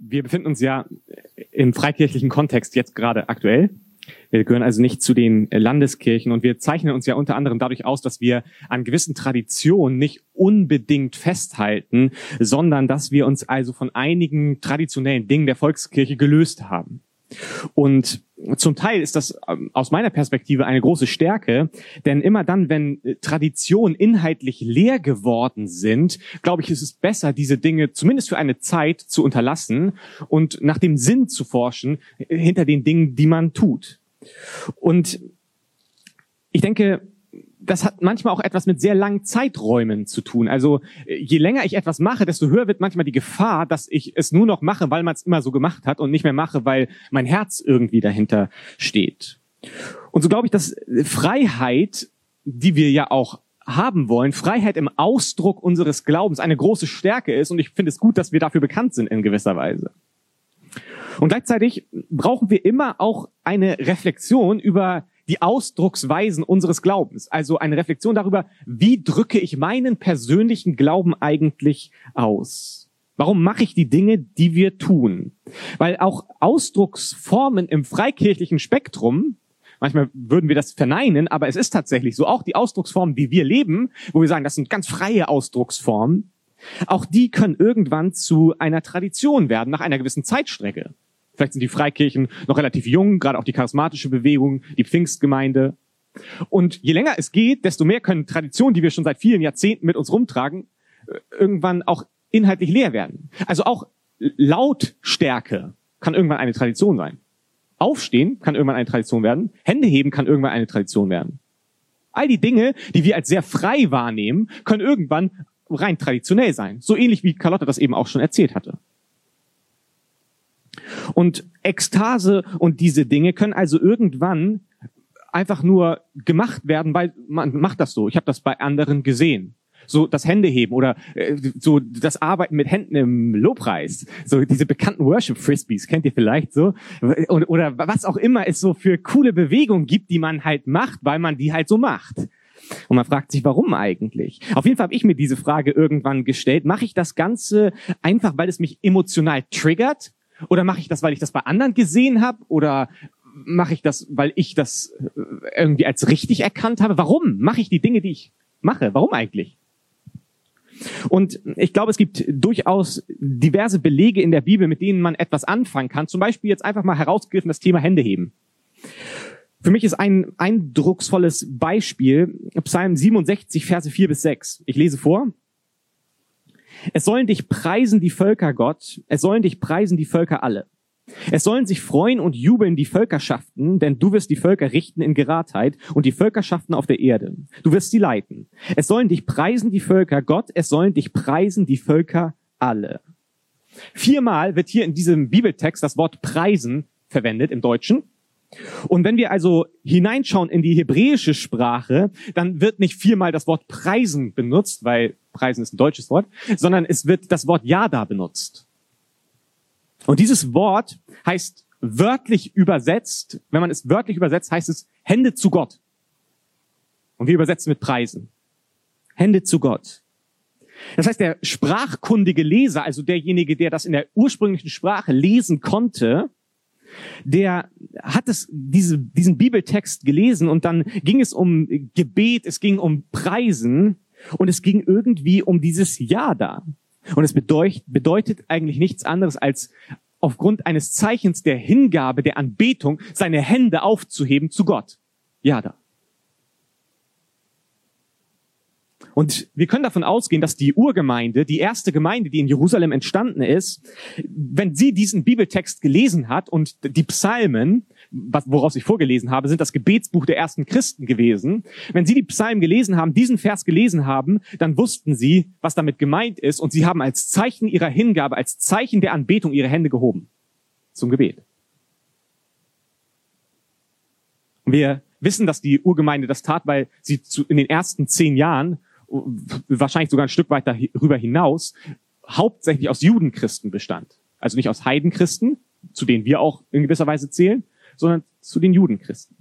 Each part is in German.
Wir befinden uns ja im freikirchlichen Kontext jetzt gerade aktuell. Wir gehören also nicht zu den Landeskirchen und wir zeichnen uns ja unter anderem dadurch aus, dass wir an gewissen Traditionen nicht unbedingt festhalten, sondern dass wir uns also von einigen traditionellen Dingen der Volkskirche gelöst haben. Und zum Teil ist das ähm, aus meiner Perspektive eine große Stärke, denn immer dann, wenn äh, Traditionen inhaltlich leer geworden sind, glaube ich, ist es besser, diese Dinge zumindest für eine Zeit zu unterlassen und nach dem Sinn zu forschen äh, hinter den Dingen, die man tut. Und ich denke, das hat manchmal auch etwas mit sehr langen Zeiträumen zu tun. Also äh, je länger ich etwas mache, desto höher wird manchmal die Gefahr, dass ich es nur noch mache, weil man es immer so gemacht hat und nicht mehr mache, weil mein Herz irgendwie dahinter steht. Und so glaube ich, dass Freiheit, die wir ja auch haben wollen, Freiheit im Ausdruck unseres Glaubens eine große Stärke ist. Und ich finde es gut, dass wir dafür bekannt sind in gewisser Weise. Und gleichzeitig brauchen wir immer auch eine Reflexion über die Ausdrucksweisen unseres Glaubens. Also eine Reflexion darüber, wie drücke ich meinen persönlichen Glauben eigentlich aus? Warum mache ich die Dinge, die wir tun? Weil auch Ausdrucksformen im freikirchlichen Spektrum, manchmal würden wir das verneinen, aber es ist tatsächlich so, auch die Ausdrucksformen, die wir leben, wo wir sagen, das sind ganz freie Ausdrucksformen, auch die können irgendwann zu einer Tradition werden, nach einer gewissen Zeitstrecke. Vielleicht sind die Freikirchen noch relativ jung, gerade auch die charismatische Bewegung, die Pfingstgemeinde. Und je länger es geht, desto mehr können Traditionen, die wir schon seit vielen Jahrzehnten mit uns rumtragen, äh, irgendwann auch inhaltlich leer werden. Also auch Lautstärke kann irgendwann eine Tradition sein. Aufstehen kann irgendwann eine Tradition werden. Hände heben kann irgendwann eine Tradition werden. All die Dinge, die wir als sehr frei wahrnehmen, können irgendwann rein traditionell sein. So ähnlich wie Carlotta das eben auch schon erzählt hatte. Und Ekstase und diese Dinge können also irgendwann einfach nur gemacht werden, weil man macht das so. Ich habe das bei anderen gesehen. So das Händeheben oder äh, so das Arbeiten mit Händen im Lobpreis. So diese bekannten Worship Frisbees, kennt ihr vielleicht so? Oder, oder was auch immer es so für coole Bewegungen gibt, die man halt macht, weil man die halt so macht. Und man fragt sich, warum eigentlich? Auf jeden Fall habe ich mir diese Frage irgendwann gestellt. Mache ich das Ganze einfach, weil es mich emotional triggert? Oder mache ich das, weil ich das bei anderen gesehen habe? Oder mache ich das, weil ich das äh, irgendwie als richtig erkannt habe? Warum mache ich die Dinge, die ich mache? Warum eigentlich? Und ich glaube, es gibt durchaus diverse Belege in der Bibel, mit denen man etwas anfangen kann. Zum Beispiel jetzt einfach mal herausgegriffen das Thema Hände heben. Für mich ist ein eindrucksvolles Beispiel Psalm 67, Verse 4 bis 6. Ich lese vor. Es sollen dich preisen die Völker, Gott. Es sollen dich preisen die Völker alle. Es sollen sich freuen und jubeln die Völkerschaften, denn du wirst die Völker richten in Geradheit und die Völkerschaften auf der Erde. Du wirst sie leiten. Es sollen dich preisen die Völker, Gott. Es sollen dich preisen die Völker alle. Viermal wird hier in diesem Bibeltext das Wort preisen verwendet im Deutschen. Und wenn wir also hineinschauen in die hebräische Sprache, dann wird nicht viermal das Wort preisen benutzt, weil preisen ist ein deutsches Wort, sondern es wird das Wort Yada benutzt. Und dieses Wort heißt wörtlich übersetzt, wenn man es wörtlich übersetzt, heißt es Hände zu Gott. Und wir übersetzen mit Preisen. Hände zu Gott. Das heißt, der sprachkundige Leser, also derjenige, der das in der ursprünglichen Sprache lesen konnte, der hat es, diese, diesen Bibeltext gelesen und dann ging es um Gebet, es ging um Preisen und es ging irgendwie um dieses Ja da. Und es bedeutet, bedeutet eigentlich nichts anderes als aufgrund eines Zeichens der Hingabe, der Anbetung, seine Hände aufzuheben zu Gott. Ja da. Und wir können davon ausgehen, dass die Urgemeinde, die erste Gemeinde, die in Jerusalem entstanden ist, wenn sie diesen Bibeltext gelesen hat und die Psalmen, woraus ich vorgelesen habe, sind das Gebetsbuch der ersten Christen gewesen. Wenn sie die Psalmen gelesen haben, diesen Vers gelesen haben, dann wussten sie, was damit gemeint ist und sie haben als Zeichen ihrer Hingabe, als Zeichen der Anbetung ihre Hände gehoben zum Gebet. wir wissen, dass die Urgemeinde das tat, weil sie in den ersten zehn Jahren wahrscheinlich sogar ein Stück weit darüber hinaus, hauptsächlich aus Judenchristen bestand. Also nicht aus Heidenchristen, zu denen wir auch in gewisser Weise zählen, sondern zu den Judenchristen.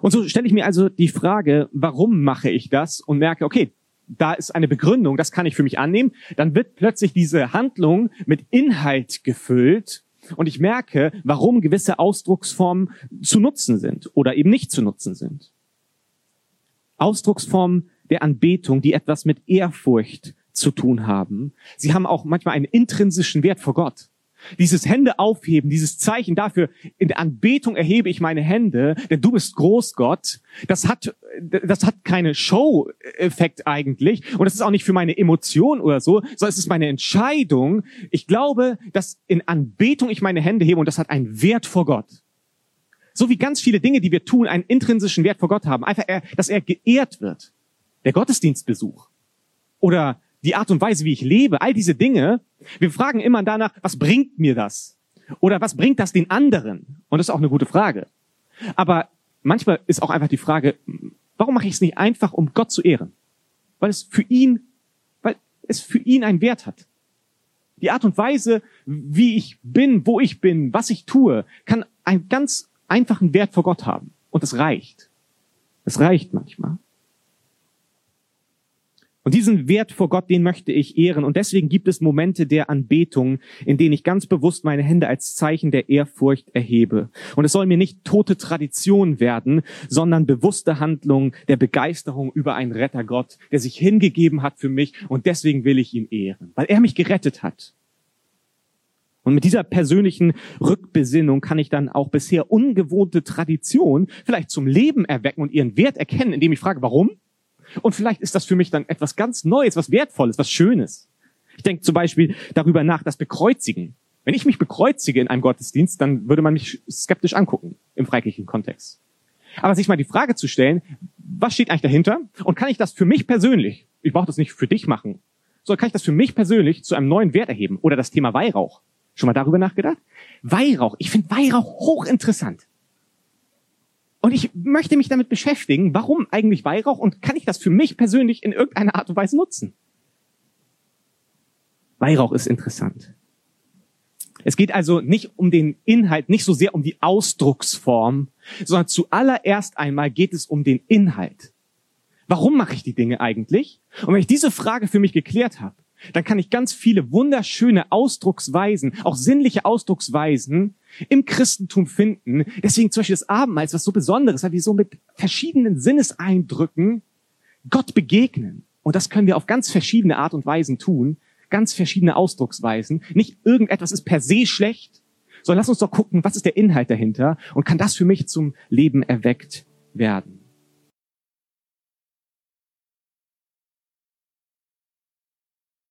Und so stelle ich mir also die Frage, warum mache ich das und merke, okay, da ist eine Begründung, das kann ich für mich annehmen, dann wird plötzlich diese Handlung mit Inhalt gefüllt und ich merke, warum gewisse Ausdrucksformen zu nutzen sind oder eben nicht zu nutzen sind. Ausdrucksformen der Anbetung, die etwas mit Ehrfurcht zu tun haben. Sie haben auch manchmal einen intrinsischen Wert vor Gott. Dieses Hände aufheben, dieses Zeichen dafür, in der Anbetung erhebe ich meine Hände, denn du bist groß, Gott. Das hat, das hat keine Show-Effekt eigentlich. Und das ist auch nicht für meine Emotion oder so, sondern es ist meine Entscheidung. Ich glaube, dass in Anbetung ich meine Hände hebe und das hat einen Wert vor Gott. So wie ganz viele Dinge, die wir tun, einen intrinsischen Wert vor Gott haben. Einfach, dass er geehrt wird. Der Gottesdienstbesuch. Oder die Art und Weise, wie ich lebe, all diese Dinge. Wir fragen immer danach, was bringt mir das? Oder was bringt das den anderen? Und das ist auch eine gute Frage. Aber manchmal ist auch einfach die Frage, warum mache ich es nicht einfach, um Gott zu ehren? Weil es für ihn, weil es für ihn einen Wert hat. Die Art und Weise, wie ich bin, wo ich bin, was ich tue, kann einen ganz einfachen Wert vor Gott haben. Und das reicht. Es reicht manchmal. Und diesen Wert vor Gott, den möchte ich ehren. Und deswegen gibt es Momente der Anbetung, in denen ich ganz bewusst meine Hände als Zeichen der Ehrfurcht erhebe. Und es soll mir nicht tote Tradition werden, sondern bewusste Handlung der Begeisterung über einen Rettergott, der sich hingegeben hat für mich. Und deswegen will ich ihn ehren, weil er mich gerettet hat. Und mit dieser persönlichen Rückbesinnung kann ich dann auch bisher ungewohnte Tradition vielleicht zum Leben erwecken und ihren Wert erkennen, indem ich frage, warum? Und vielleicht ist das für mich dann etwas ganz Neues, was Wertvolles, was Schönes. Ich denke zum Beispiel darüber nach, das Bekreuzigen. Wenn ich mich bekreuzige in einem Gottesdienst, dann würde man mich skeptisch angucken im freikirchlichen Kontext. Aber sich mal die Frage zu stellen, was steht eigentlich dahinter? Und kann ich das für mich persönlich, ich brauche das nicht für dich machen, sondern kann ich das für mich persönlich zu einem neuen Wert erheben? Oder das Thema Weihrauch. Schon mal darüber nachgedacht? Weihrauch. Ich finde Weihrauch hochinteressant. Und ich möchte mich damit beschäftigen, warum eigentlich Weihrauch und kann ich das für mich persönlich in irgendeiner Art und Weise nutzen? Weihrauch ist interessant. Es geht also nicht um den Inhalt, nicht so sehr um die Ausdrucksform, sondern zuallererst einmal geht es um den Inhalt. Warum mache ich die Dinge eigentlich? Und wenn ich diese Frage für mich geklärt habe, dann kann ich ganz viele wunderschöne Ausdrucksweisen, auch sinnliche Ausdrucksweisen im Christentum finden. Deswegen zum Beispiel das Abendmahl ist was so Besonderes, weil wir so mit verschiedenen Sinneseindrücken Gott begegnen. Und das können wir auf ganz verschiedene Art und Weisen tun, ganz verschiedene Ausdrucksweisen. Nicht irgendetwas ist per se schlecht, sondern lass uns doch gucken, was ist der Inhalt dahinter und kann das für mich zum Leben erweckt werden.